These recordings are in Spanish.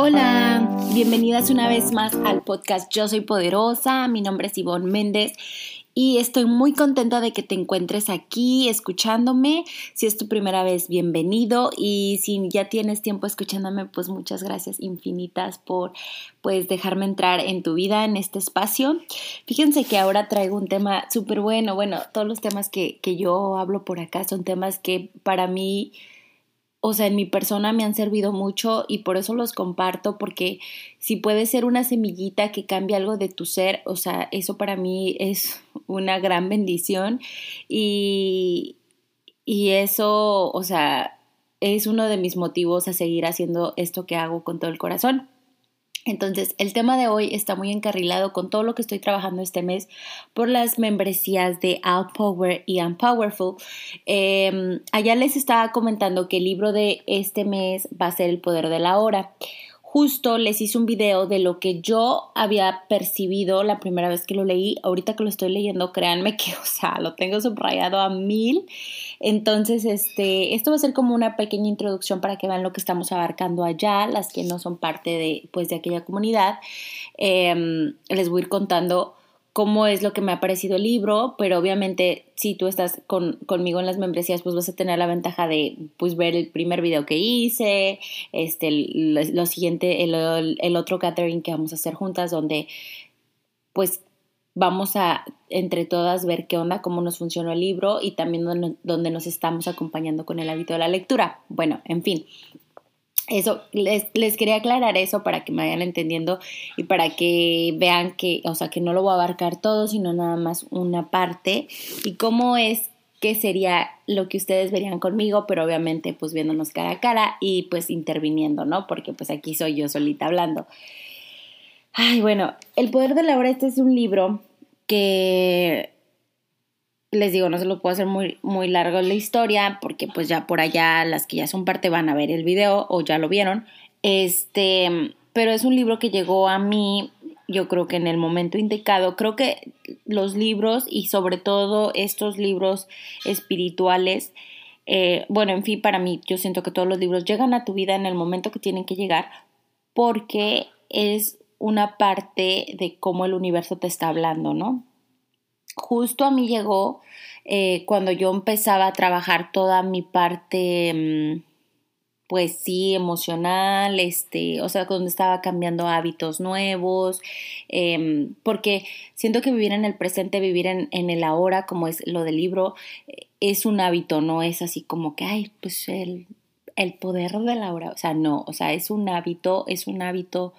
Hola, bienvenidas una vez más al podcast Yo Soy Poderosa, mi nombre es Ivonne Méndez y estoy muy contenta de que te encuentres aquí escuchándome. Si es tu primera vez, bienvenido y si ya tienes tiempo escuchándome, pues muchas gracias infinitas por pues dejarme entrar en tu vida en este espacio. Fíjense que ahora traigo un tema súper bueno. Bueno, todos los temas que, que yo hablo por acá son temas que para mí o sea, en mi persona me han servido mucho y por eso los comparto, porque si puede ser una semillita que cambie algo de tu ser, o sea, eso para mí es una gran bendición y, y eso, o sea, es uno de mis motivos a seguir haciendo esto que hago con todo el corazón. Entonces, el tema de hoy está muy encarrilado con todo lo que estoy trabajando este mes por las membresías de Power y Unpowerful. Eh, allá les estaba comentando que el libro de este mes va a ser El Poder de la Hora justo les hice un video de lo que yo había percibido la primera vez que lo leí. Ahorita que lo estoy leyendo, créanme que, o sea, lo tengo subrayado a mil. Entonces, este, esto va a ser como una pequeña introducción para que vean lo que estamos abarcando allá, las que no son parte de, pues, de aquella comunidad. Em, les voy a ir contando cómo es lo que me ha parecido el libro, pero obviamente si tú estás con, conmigo en las membresías, pues vas a tener la ventaja de pues, ver el primer video que hice, este, lo, siguiente, el, otro gathering que vamos a hacer juntas, donde pues vamos a entre todas ver qué onda, cómo nos funcionó el libro y también donde, donde nos estamos acompañando con el hábito de la lectura. Bueno, en fin, eso, les, les, quería aclarar eso para que me vayan entendiendo y para que vean que, o sea, que no lo voy a abarcar todo, sino nada más una parte y cómo es que sería lo que ustedes verían conmigo, pero obviamente pues viéndonos cara a cara y pues interviniendo, ¿no? Porque pues aquí soy yo solita hablando. Ay, bueno, El Poder de la Hora, este es un libro que les digo, no se lo puedo hacer muy, muy largo la historia, porque pues ya por allá las que ya son parte van a ver el video o ya lo vieron. Este, pero es un libro que llegó a mí, yo creo que en el momento indicado. Creo que los libros y sobre todo estos libros espirituales, eh, bueno, en fin, para mí yo siento que todos los libros llegan a tu vida en el momento que tienen que llegar porque es una parte de cómo el universo te está hablando, ¿no? Justo a mí llegó eh, cuando yo empezaba a trabajar toda mi parte, mm, pues sí, emocional, este, o sea, cuando estaba cambiando hábitos nuevos, em, porque siento que vivir en el presente, vivir en, en, el ahora, como es lo del libro, es un hábito, no es así como que, ay, pues el, el poder de la hora, o sea, no, o sea, es un hábito, es un hábito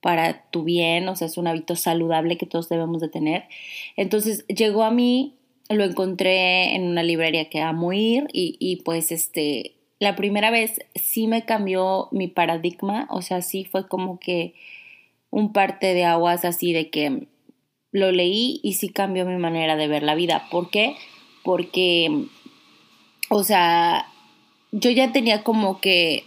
para tu bien, o sea, es un hábito saludable que todos debemos de tener. Entonces llegó a mí, lo encontré en una librería que amo ir y, y pues este, la primera vez sí me cambió mi paradigma, o sea, sí fue como que un parte de aguas así de que lo leí y sí cambió mi manera de ver la vida. ¿Por qué? Porque, o sea, yo ya tenía como que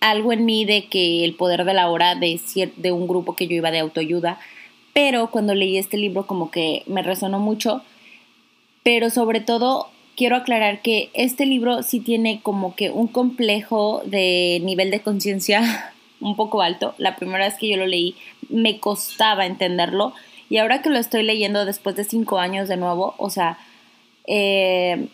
algo en mí de que el poder de la hora de, de un grupo que yo iba de autoayuda, pero cuando leí este libro como que me resonó mucho, pero sobre todo quiero aclarar que este libro sí tiene como que un complejo de nivel de conciencia un poco alto. La primera vez que yo lo leí me costaba entenderlo y ahora que lo estoy leyendo después de cinco años de nuevo, o sea, eh,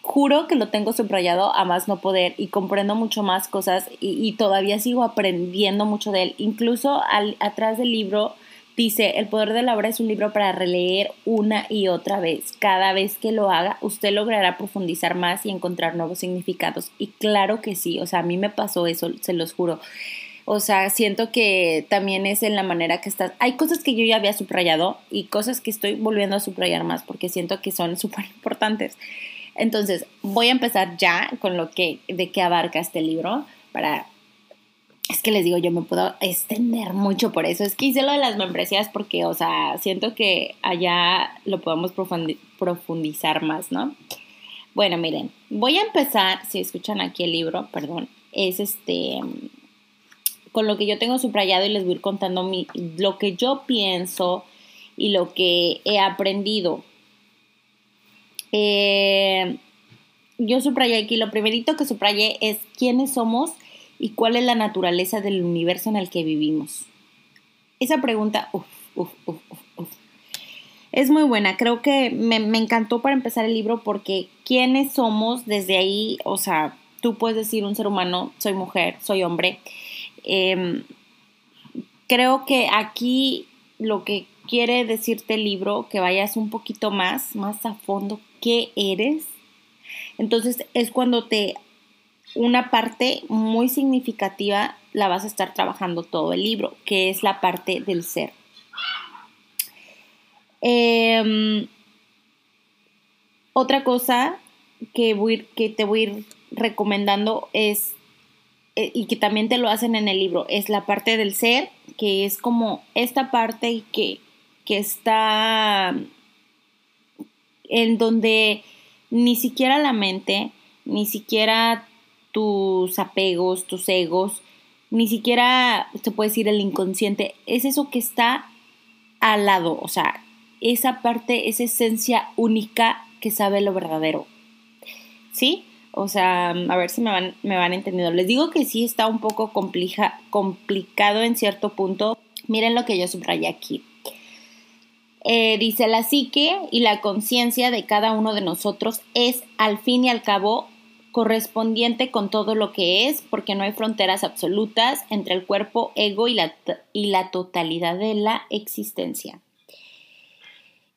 juro que lo tengo subrayado a más no poder y comprendo mucho más cosas y, todavía sigo aprendiendo mucho de él. Incluso al, atrás del libro dice, El poder de la obra es un libro para releer una y otra vez. Cada vez que lo haga, usted logrará profundizar más y encontrar nuevos significados. Y claro que sí, o sea, a mí me pasó eso, se los juro. O sea, siento que también es en la manera que estás. Hay cosas que yo ya había subrayado y cosas que estoy volviendo a subrayar más porque siento que son súper importantes. Entonces, voy a empezar ya con lo que, de qué abarca este libro para... Es que les digo, yo me puedo extender mucho por eso. Es que hice lo de las membresías porque, o sea, siento que allá lo podemos profundizar más, ¿no? Bueno, miren, voy a empezar, si escuchan aquí el libro, perdón, es este, con lo que yo tengo subrayado y les voy a ir contando mi, lo que yo pienso y lo que he aprendido eh, yo subrayé aquí, lo primerito que subrayé es quiénes somos ¿Y cuál es la naturaleza del universo en el que vivimos? Esa pregunta, Es muy buena, creo que me, me encantó para empezar el libro porque quiénes somos desde ahí, o sea, tú puedes decir un ser humano, soy mujer, soy hombre. Em, creo que aquí lo que quiere decirte el libro, que vayas un poquito más, más a fondo, ¿qué eres? Entonces es cuando te, una parte muy significativa la vas a estar trabajando todo el libro, que es la parte del ser. Em, otra cosa que, voy, que te voy a ir recomendando es, eh, y que también te lo hacen en el libro, es la parte del ser, que es como esta parte que, que está en donde ni siquiera la mente, ni siquiera tus apegos, tus egos, ni siquiera se puede decir el inconsciente, es eso que está al lado, o sea, esa parte, esa esencia única que sabe lo verdadero. ¿Sí? O sea, a ver si me van, me van entendiendo. Les digo que sí está un poco complicado en cierto punto. Miren lo que yo subrayé aquí. Eh, dice, la psique y la conciencia de cada uno de nosotros es, al fin y al cabo, correspondiente con todo lo que es, porque no hay fronteras absolutas entre el cuerpo, ego y la, y la totalidad de la existencia.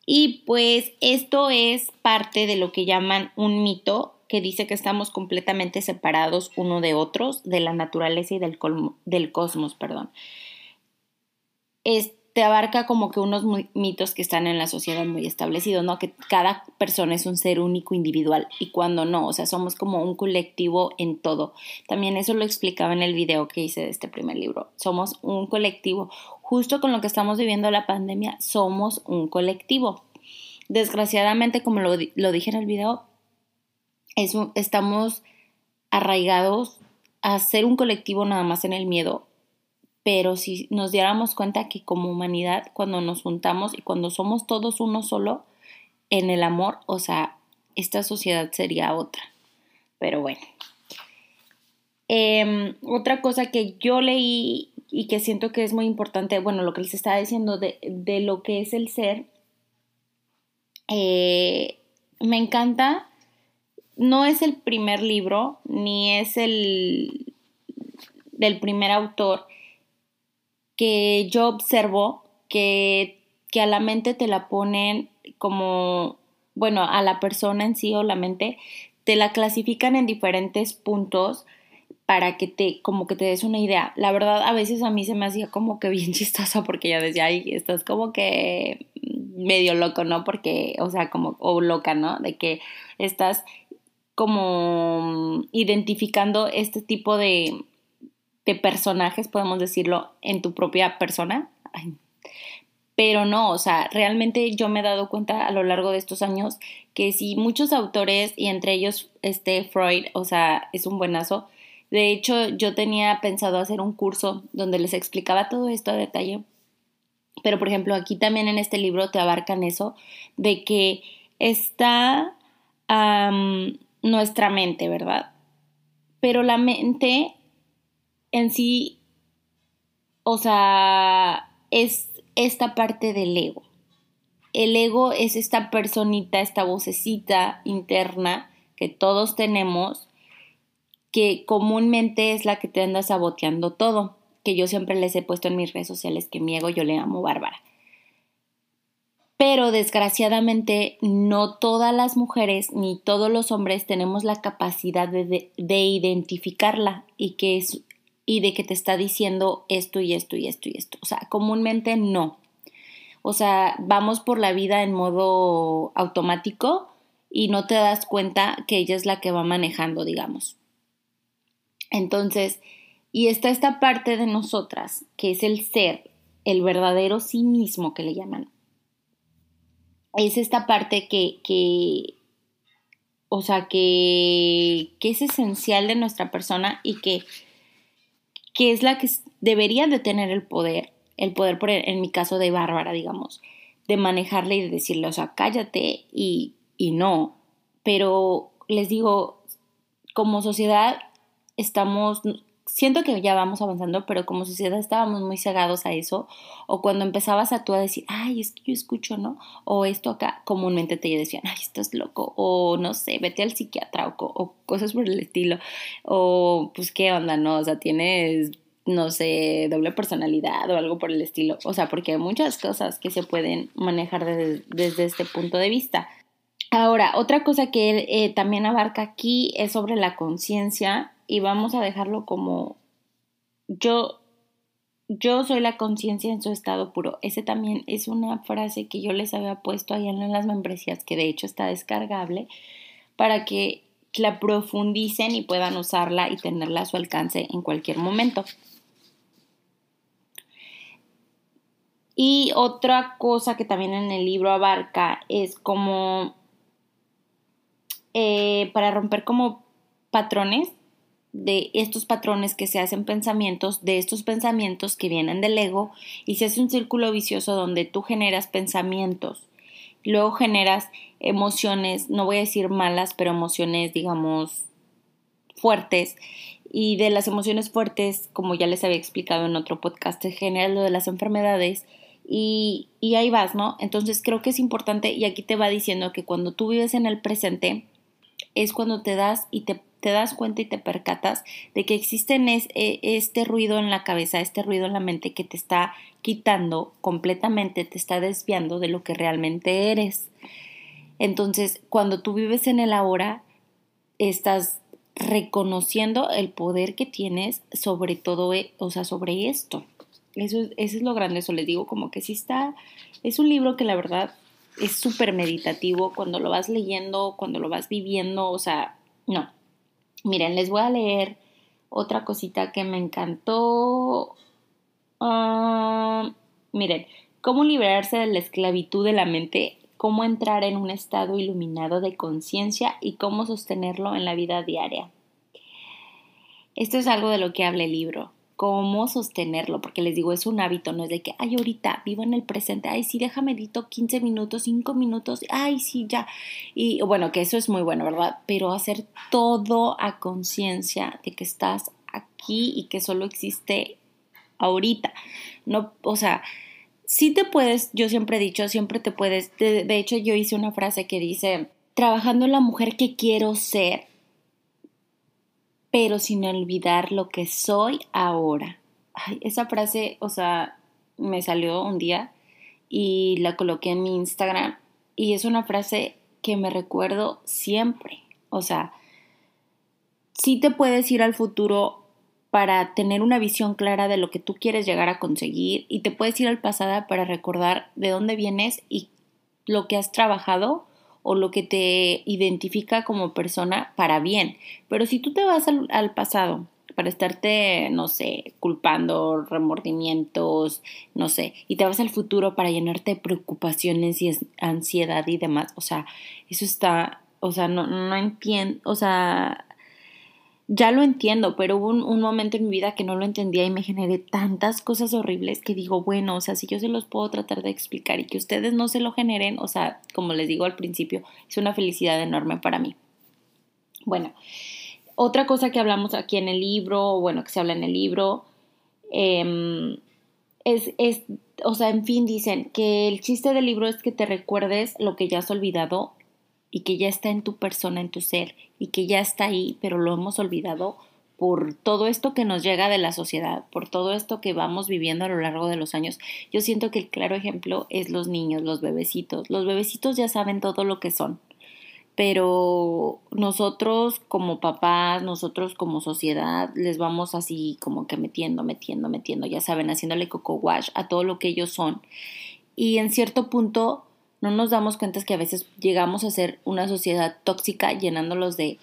Y pues esto es parte de lo que llaman un mito que dice que estamos completamente separados uno de otros, de la naturaleza y del, del cosmos, perdón. Abarca como que unos mitos que están en la sociedad muy establecidos, ¿no? Que cada persona es un ser único individual y cuando no, o sea, somos como un colectivo en todo. También eso lo explicaba en el video que hice de este primer libro. Somos un colectivo. Justo con lo que estamos viviendo la pandemia, somos un colectivo. Desgraciadamente, como lo, lo dije en el video, estamos arraigados a ser un colectivo nada más en el miedo, pero si nos diéramos cuenta que como humanidad, cuando nos juntamos y cuando somos todos uno solo, en el amor, o sea, esta sociedad sería otra. Pero bueno. Em, otra cosa que yo leí y que siento que es muy importante, bueno, lo que les estaba diciendo de, de lo que es el ser, eh, me encanta no es el primer libro, ni es el del primer autor que yo observo que, que a la mente te la ponen como, bueno, a la persona en sí o la mente, te la clasifican en diferentes puntos para que te, como que te des una idea. La verdad, a veces a mí se me hacía como que bien chistoso porque ya decía, ay, estás como que medio loco, ¿no? Porque, o sea, como, o loca, ¿no? De que estás como identificando este tipo de, de personajes, podemos decirlo, en tu propia persona. Pero no, o sea, realmente yo me he dado cuenta a lo largo de estos años que si muchos autores, y entre ellos este Freud, o sea, es un buenazo. De hecho, yo tenía pensado hacer un curso donde les explicaba todo esto a detalle. Pero, por ejemplo, aquí también en este libro te abarcan eso de que está nuestra mente, ¿verdad? Pero la mente en sí, o sea, es esta parte del ego. El ego es esta personita, esta vocecita interna que todos tenemos, que comúnmente es la que te anda saboteando todo, que yo siempre les he puesto en mis redes sociales que mi ego yo le amo Bárbara pero desgraciadamente no todas las mujeres ni todos los hombres tenemos la capacidad de, identificarla y, que es, y de que te está diciendo esto y esto y esto y esto. O sea, comúnmente no. O sea, vamos por la vida en modo automático y no te das cuenta que ella es la que va manejando, digamos. Entonces, y está esta parte de nosotras, que es el ser, el verdadero sí mismo que le llaman es esta parte que, que o sea, que, que, es esencial de nuestra persona y que, que es la que debería de tener el poder, el poder, por, en mi caso de Bárbara, digamos, de manejarle y de decirle, o sea, cállate y, y no. Pero les digo, como sociedad estamos siento que ya vamos avanzando, pero como sociedad estábamos muy cegados a eso, o cuando empezabas a tú a decir, ay, es que yo escucho, ¿no? O esto acá, comúnmente te decían, ay, estás loco, o no sé, vete al psiquiatra, o, cosas por el estilo, o pues qué onda, ¿no? O sea, tienes no sé, doble personalidad o algo por el estilo. O sea, porque hay muchas cosas que se pueden manejar desde, este punto de vista. Ahora, otra cosa que eh, también abarca aquí es sobre la conciencia y vamos a dejarlo como yo, yo soy la conciencia en su estado puro. Ese también es una frase que yo les había puesto ahí en las membresías, que de hecho está descargable, para que la profundicen y puedan usarla y tenerla a su alcance en cualquier momento. Y otra cosa que también en el libro abarca es como eh, para romper como patrones de estos patrones que se hacen pensamientos, de estos pensamientos que vienen del ego y se hace un círculo vicioso donde tú generas pensamientos, luego generas emociones, no voy a decir malas, pero emociones digamos fuertes y de las emociones fuertes, como ya les había explicado en otro podcast, se genera lo de las enfermedades y, y ahí vas, ¿no? Entonces creo que es importante y aquí te va diciendo que cuando tú vives en el presente es cuando te das y te, te das cuenta y te percatas de que existe e, este ruido en la cabeza, este ruido en la mente que te está quitando completamente, te está desviando de lo que realmente eres. Entonces, cuando tú vives en el ahora, estás reconociendo el poder que tienes sobre todo, e, o sea, sobre esto. Eso, eso es lo grande, eso les digo, como que sí está, es un libro que la verdad es súper meditativo cuando lo vas leyendo, cuando lo vas viviendo, o sea, no. Miren, les voy a leer otra cosita que me encantó. Ah, miren, cómo liberarse de la esclavitud de la mente, cómo entrar en un estado iluminado de conciencia y cómo sostenerlo en la vida diaria. Esto es algo de lo que habla el libro cómo sostenerlo, porque les digo, es un hábito, no es de que, ay, ahorita vivo en el presente, ay, sí, déjame medito 15 minutos, 5 minutos, ay, sí, ya. Y bueno, que eso es muy bueno, ¿verdad? Pero hacer todo a conciencia de que estás aquí y que solo existe ahorita. No, o sea, sí te puedes, yo siempre he dicho, siempre te puedes, de, de hecho yo hice una frase que dice, trabajando en la mujer que quiero ser, pero sin olvidar lo que soy ahora. Ay, esa frase, o sea, me salió un día y la coloqué en mi Instagram y es una frase que me recuerdo siempre. O sea, sí te puedes ir al futuro para tener una visión clara de lo que tú quieres llegar a conseguir y te puedes ir al pasado para recordar de dónde vienes y lo que has trabajado o lo que te identifica como persona para bien. Pero si tú te vas al, pasado para estarte, no sé, culpando, remordimientos, no sé, y te vas al futuro para llenarte de preocupaciones y ansiedad y demás, o sea, eso está, o sea, no, no entiendo, o sea, ya lo entiendo, pero hubo un, momento en mi vida que no lo entendía y me generé tantas cosas horribles que digo, bueno, o sea, si yo se los puedo tratar de explicar y que ustedes no se lo generen, o sea, como les digo al principio, es una felicidad enorme para mí. Bueno, otra cosa que hablamos aquí en el libro, bueno, que se habla en el libro, em, es, es, o sea, en fin, dicen que el chiste del libro es que te recuerdes lo que ya has olvidado y que ya está en tu persona, en tu ser, y que ya está ahí, pero lo hemos olvidado por todo esto que nos llega de la sociedad, por todo esto que vamos viviendo a lo largo de los años. Yo siento que el claro ejemplo es los niños, los bebecitos. Los bebecitos ya saben todo lo que son, pero nosotros como papás, nosotros como sociedad, les vamos así como que metiendo, metiendo, metiendo, ya saben, haciéndole coco wash a todo lo que ellos son. Y en cierto punto no nos damos cuenta que a veces llegamos a ser una sociedad tóxica llenándolos de,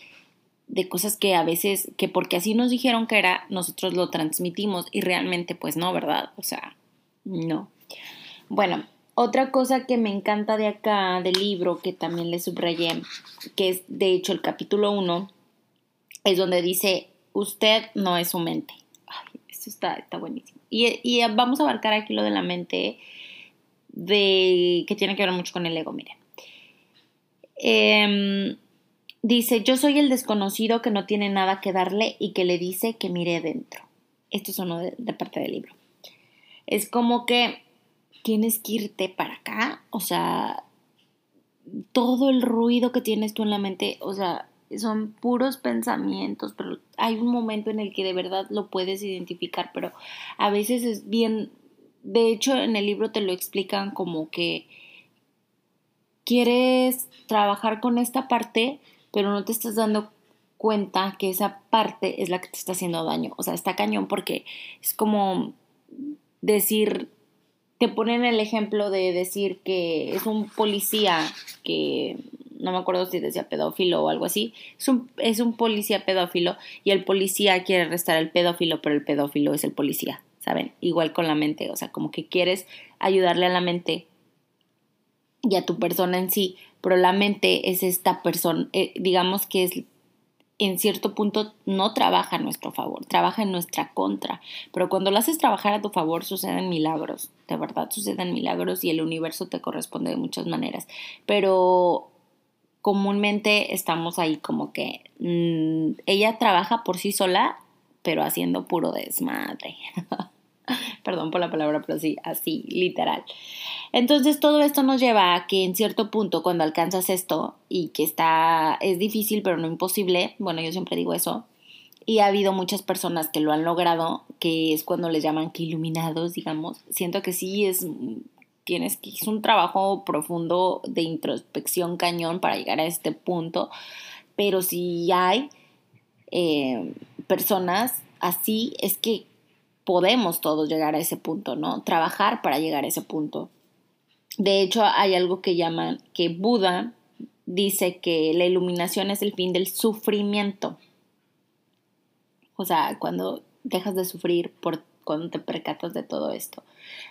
de cosas que a veces, que porque así nos dijeron que era, nosotros lo transmitimos y realmente pues no, ¿verdad? O sea, no. Bueno, otra cosa que me encanta de acá, del libro, que también le subrayé, que es de hecho el capítulo 1, es donde dice, usted no es su mente. Ay, esto está, está buenísimo. Y, y vamos a abarcar aquí lo de la mente de que tiene que ver mucho con el ego, miren. Em, dice, yo soy el desconocido que no tiene nada que darle y que le dice que mire dentro. Esto es uno de, de parte del libro. Es como que tienes que irte para acá, o sea, todo el ruido que tienes tú en la mente, o sea, son puros pensamientos, pero hay un momento en el que de verdad lo puedes identificar, pero a veces es bien, de hecho en el libro te lo explican como que quieres trabajar con esta parte, pero no te estás dando cuenta que esa parte es la que te está haciendo daño. O sea, está cañón porque es como decir, te ponen el ejemplo de decir que es un policía que no me acuerdo si decía pedófilo o algo así, es un, es un policía pedófilo y el policía quiere arrestar al pedófilo, pero el pedófilo es el policía, ¿saben? Igual con la mente, o sea, como que quieres ayudarle a la mente y a tu persona en sí, pero la mente es esta persona, eh, digamos que es en cierto punto no trabaja a nuestro favor, trabaja en nuestra contra. Pero cuando lo haces trabajar a tu favor suceden milagros, de verdad suceden milagros y el universo te corresponde de muchas maneras. Pero comúnmente estamos ahí como que mm, ella trabaja por sí sola, pero haciendo puro desmadre. Perdón por la palabra, pero sí, así, literal. Entonces todo esto nos lleva a que en cierto punto cuando alcanzas esto y que está, es difícil pero no imposible, bueno, yo siempre digo eso, y ha habido muchas personas que lo han logrado, que es cuando les llaman que iluminados, digamos, siento que sí es tienes que es un trabajo profundo de introspección cañón para llegar a este punto, pero si hay eh, personas así, es que podemos todos llegar a ese punto, ¿no? Trabajar para llegar a ese punto. De hecho, hay algo que llaman que Buda dice que la iluminación es el fin del sufrimiento. O sea, cuando dejas de sufrir por cuando te percatas de todo esto.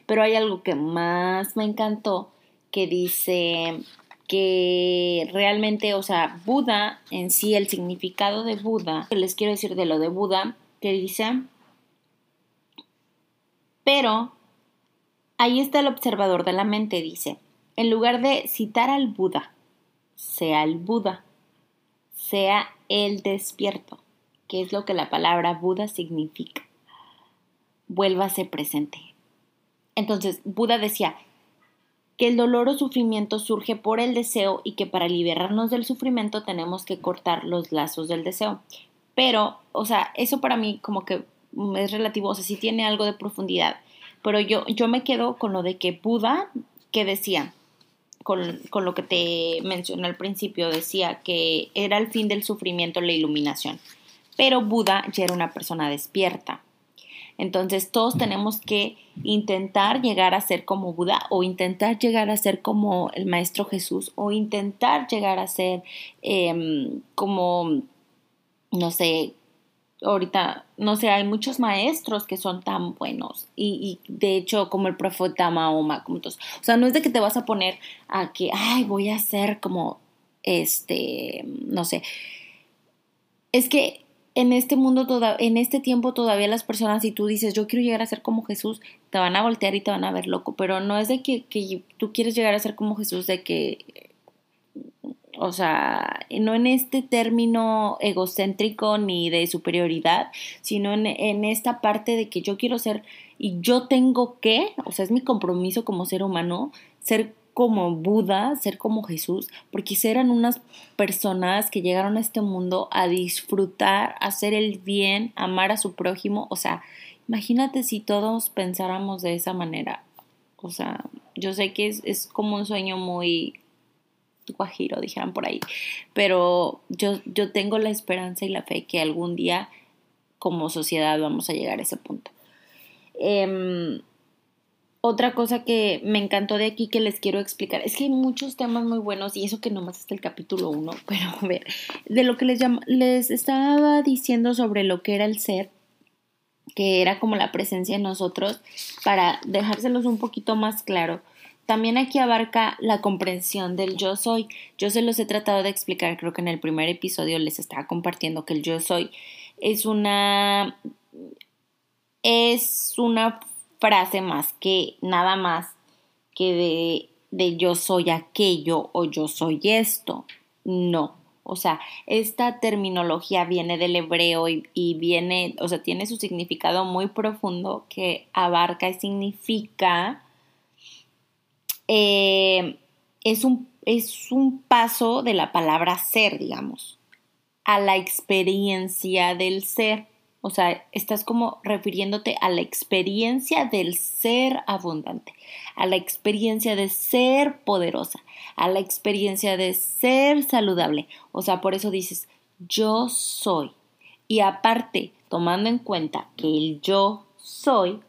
Pero hay algo que más me encantó que dice que realmente, o sea, Buda en sí, el significado de Buda, que les quiero decir de lo de Buda, que dice, pero ahí está el observador de la mente, dice, en lugar de citar al Buda, sea el Buda, sea el despierto, que es lo que la palabra Buda significa vuélvase presente. Entonces, Buda decía que el dolor o sufrimiento surge por el deseo y que para liberarnos del sufrimiento tenemos que cortar los lazos del deseo. Pero, o sea, eso para mí como que es relativo, o sea, sí tiene algo de profundidad. Pero yo, yo me quedo con lo de que Buda, que decía, con, con lo que te mencioné al principio, decía que era el fin del sufrimiento la iluminación. Pero Buda ya era una persona despierta. Entonces todos tenemos que intentar llegar a ser como Buda o intentar llegar a ser como el Maestro Jesús o intentar llegar a ser em, como, no sé, ahorita, no sé, hay muchos maestros que son tan buenos y, y, de hecho como el profeta Mahoma, como todos. O sea, no es de que te vas a poner a que, ay, voy a ser como, este, no sé. Es que en este mundo, toda, en este tiempo todavía las personas, si tú dices, yo quiero llegar a ser como Jesús, te van a voltear y te van a ver loco, pero no es de que, que tú quieres llegar a ser como Jesús, de que, o sea, no en este término egocéntrico ni de superioridad, sino en, en esta parte de que yo quiero ser y yo tengo que, o sea, es mi compromiso como ser humano, ser como Buda, ser como Jesús, porque eran unas personas que llegaron a este mundo a disfrutar, a hacer el bien, amar a su prójimo. O sea, imagínate si todos pensáramos de esa manera. O sea, yo sé que es, como un sueño muy guajiro, dijeran por ahí, pero yo, yo tengo la esperanza y la fe que algún día como sociedad vamos a llegar a ese punto. Eh, otra cosa que me encantó de aquí que les quiero explicar es que hay muchos temas muy buenos y eso que nomás está el capítulo 1, pero a ver, de lo que les, les estaba diciendo sobre lo que era el ser, que era como la presencia en nosotros, para dejárselos un poquito más claro. También aquí abarca la comprensión del yo soy. Yo se los he tratado de explicar, creo que en el primer episodio les estaba compartiendo que el yo soy es una es una frase más que nada más que de, yo soy aquello o yo soy esto. No, O sea, esta terminología viene del hebreo y, viene, o sea, tiene su significado muy profundo que abarca y significa, eh, es, un, es un paso de la palabra ser, digamos, a la experiencia del ser. O sea, estás como refiriéndote a la experiencia del ser abundante, a la experiencia de ser poderosa, a la experiencia de ser saludable. O sea, por eso dices, yo soy. Y aparte, tomando en cuenta que el yo soy,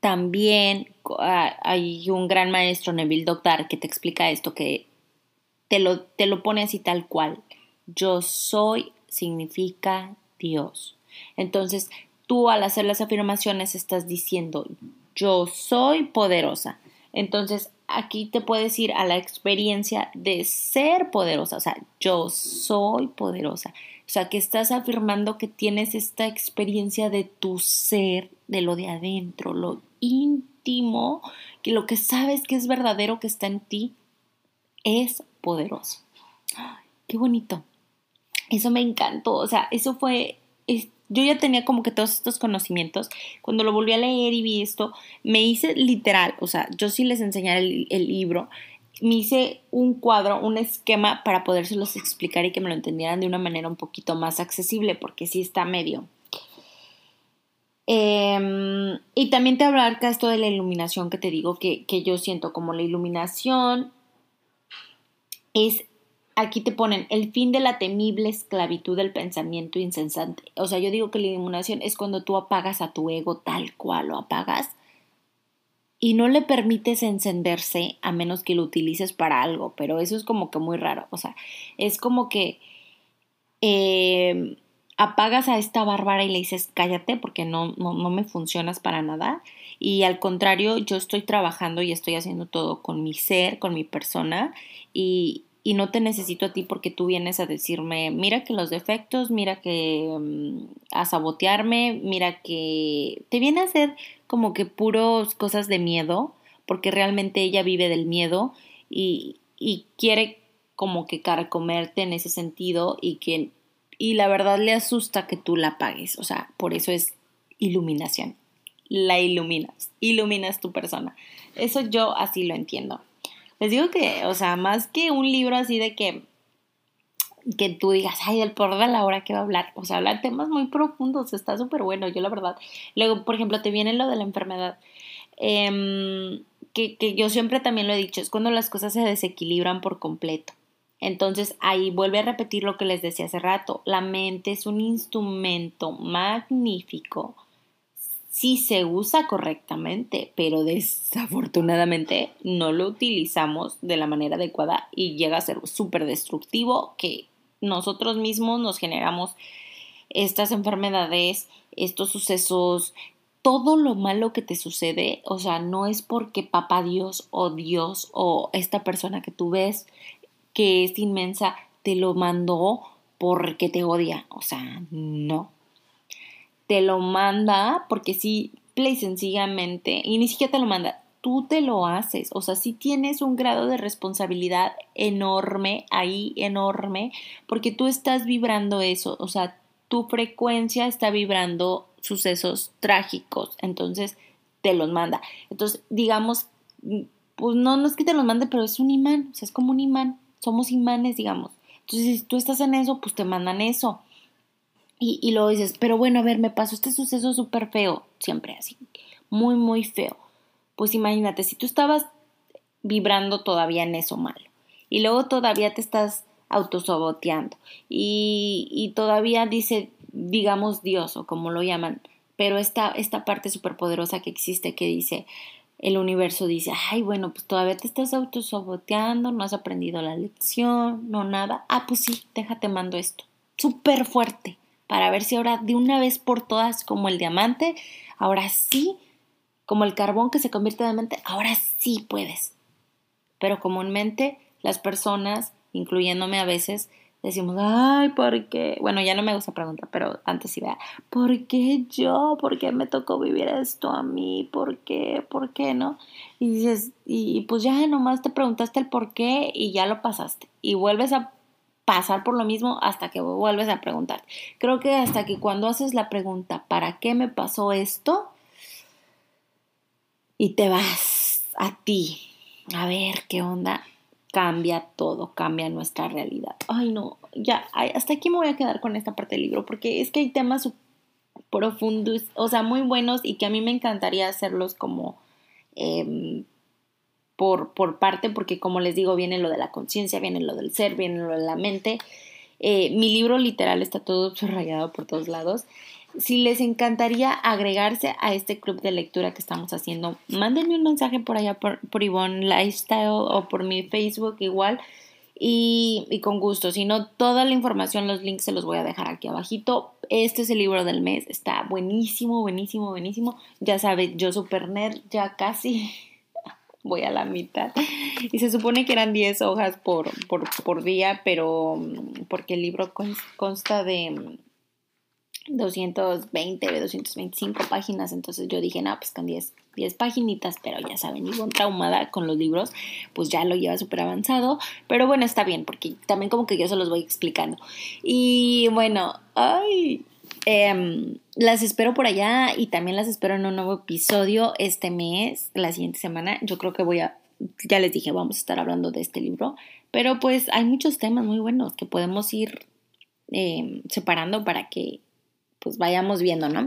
también ah, hay un gran maestro, Neville Doctor, que te explica esto, que te lo, te lo pone así tal cual. Yo soy significa Dios. Entonces, tú al hacer las afirmaciones estás diciendo, yo soy poderosa. Entonces, aquí te puedes ir a la experiencia de ser poderosa, o sea, yo soy poderosa. O sea, que estás afirmando que tienes esta experiencia de tu ser, de lo de adentro, lo íntimo, que lo que sabes que es verdadero que está en ti es poderoso. qué bonito. Eso me encantó. O sea, eso fue yo ya tenía como que todos estos conocimientos. Cuando lo volví a leer y vi esto, me hice literal, o sea, yo sí les enseñé el, libro, me hice un cuadro, un esquema para podérselos explicar y que me lo entendieran de una manera un poquito más accesible, porque sí está medio. Em, y también te abarca esto de la iluminación que te digo que, que yo siento como la iluminación es aquí te ponen el fin de la temible esclavitud del pensamiento insensante. O sea, yo digo que la iluminación es cuando tú apagas a tu ego tal cual lo apagas y no le permites encenderse a menos que lo utilices para algo, pero eso es como que muy raro. O sea, es como que em, apagas a esta bárbara y le dices cállate porque no, no, no me funcionas para nada. Y al contrario, yo estoy trabajando y estoy haciendo todo con mi ser, con mi persona y, y no te necesito a ti porque tú vienes a decirme, mira que los defectos, mira que mm, a sabotearme, mira que te viene a hacer como que puros cosas de miedo, porque realmente ella vive del miedo y, y quiere como que carcomerte en ese sentido y que y la verdad le asusta que tú la pagues, o sea, por eso es iluminación. La iluminas, iluminas tu persona. Eso yo así lo entiendo. Les digo que, o sea, más que un libro así de que que tú digas, ay, el poder de la hora que va a hablar. O sea, habla temas muy profundos, está súper bueno, yo la verdad. Luego, por ejemplo, te viene lo de la enfermedad. Em, que, que yo siempre también lo he dicho, es cuando las cosas se desequilibran por completo. Entonces ahí vuelve a repetir lo que les decía hace rato. La mente es un instrumento magnífico si se usa correctamente, pero desafortunadamente no lo utilizamos de la manera adecuada y llega a ser súper destructivo que nosotros mismos nos generamos estas enfermedades, estos sucesos, todo lo malo que te sucede, o sea, no es porque papá Dios o Dios o esta persona que tú ves que es inmensa te lo mandó porque te odia, o sea, no te lo manda porque simple y sencillamente, y ni siquiera te lo manda, tú te lo haces, o sea, sí tienes un grado de responsabilidad enorme, ahí enorme, porque tú estás vibrando eso, o sea, tu frecuencia está vibrando sucesos trágicos, entonces te los manda. Entonces, digamos, pues no, no es que te los mande, pero es un imán, o sea, es como un imán, somos imanes, digamos. Entonces, si tú estás en eso, pues te mandan eso. Y, y luego dices, pero bueno, a ver, me pasó este suceso súper feo, siempre así, muy, muy feo. Pues imagínate, si tú estabas vibrando todavía en eso malo y luego todavía te estás autosaboteando y, y todavía dice, digamos Dios o como lo llaman, pero esta, esta parte poderosa que existe que dice, el universo dice, ay, bueno, pues todavía te estás autosaboteando, no has aprendido la lección, no nada. Ah, pues sí, déjate mando esto. Súper fuerte para ver si ahora de una vez por todas como el diamante, ahora sí, como el carbón que se convierte en diamante, ahora sí puedes. Pero comúnmente las personas, incluyéndome a veces, decimos, ay, ¿por qué? Bueno, ya no me gusta preguntar, pero antes sí vea, ¿por qué yo? ¿Por qué me tocó vivir esto a mí? ¿Por qué? ¿Por qué no? Y dices, y pues ya nomás te preguntaste el por qué y ya lo pasaste. Y vuelves a pasar por lo mismo hasta que vuelves a preguntar. Creo que hasta que cuando haces la pregunta, ¿para qué me pasó esto? Y te vas a ti, a ver qué onda, cambia todo, cambia nuestra realidad. Ay, no, ya, hasta aquí me voy a quedar con esta parte del libro, porque es que hay temas profundos, o sea, muy buenos y que a mí me encantaría hacerlos como em, por, por parte, porque como les digo, viene lo de la conciencia, viene lo del ser, viene lo de la mente. Eh, mi libro literal está todo subrayado por todos lados. Si les encantaría agregarse a este club de lectura que estamos haciendo, mándenme un mensaje por allá por, por Yvonne Lifestyle o por mi Facebook igual. Y, y, con gusto. Si no, toda la información, los links se los voy a dejar aquí abajito. Este es el libro del mes. Está buenísimo, buenísimo, buenísimo. Ya sabes, yo super nerd, ya casi voy a la mitad. Y se supone que eran 10 hojas por, por, día, pero mm, porque el libro consta de 220, mm, 225 páginas, entonces yo dije, no, pues con 10, 10 paginitas, pero ya saben, Ivonne traumada con los libros, pues ya lo lleva súper avanzado, pero bueno, está bien, porque también como que yo se los voy explicando. Y bueno, ay, Em, las espero por allá y también las espero en un nuevo episodio este mes, la siguiente semana. Yo creo que voy a, ya les dije, vamos a estar hablando de este libro, pero pues hay muchos temas muy buenos que podemos ir em, separando para que pues vayamos viendo, ¿no?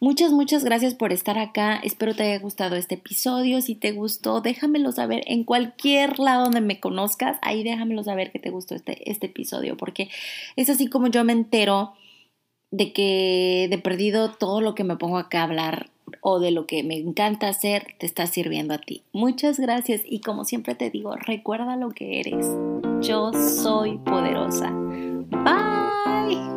Muchas, muchas gracias por estar acá. Espero te haya gustado este episodio. Si te gustó, déjamelo saber en cualquier lado donde me conozcas. Ahí déjamelo saber que te gustó este, este episodio, porque es así como yo me entero de que de perdido todo lo que me pongo acá a hablar o de lo que me encanta hacer te está sirviendo a ti. Muchas gracias y como siempre te digo, recuerda lo que eres. Yo soy poderosa. Bye.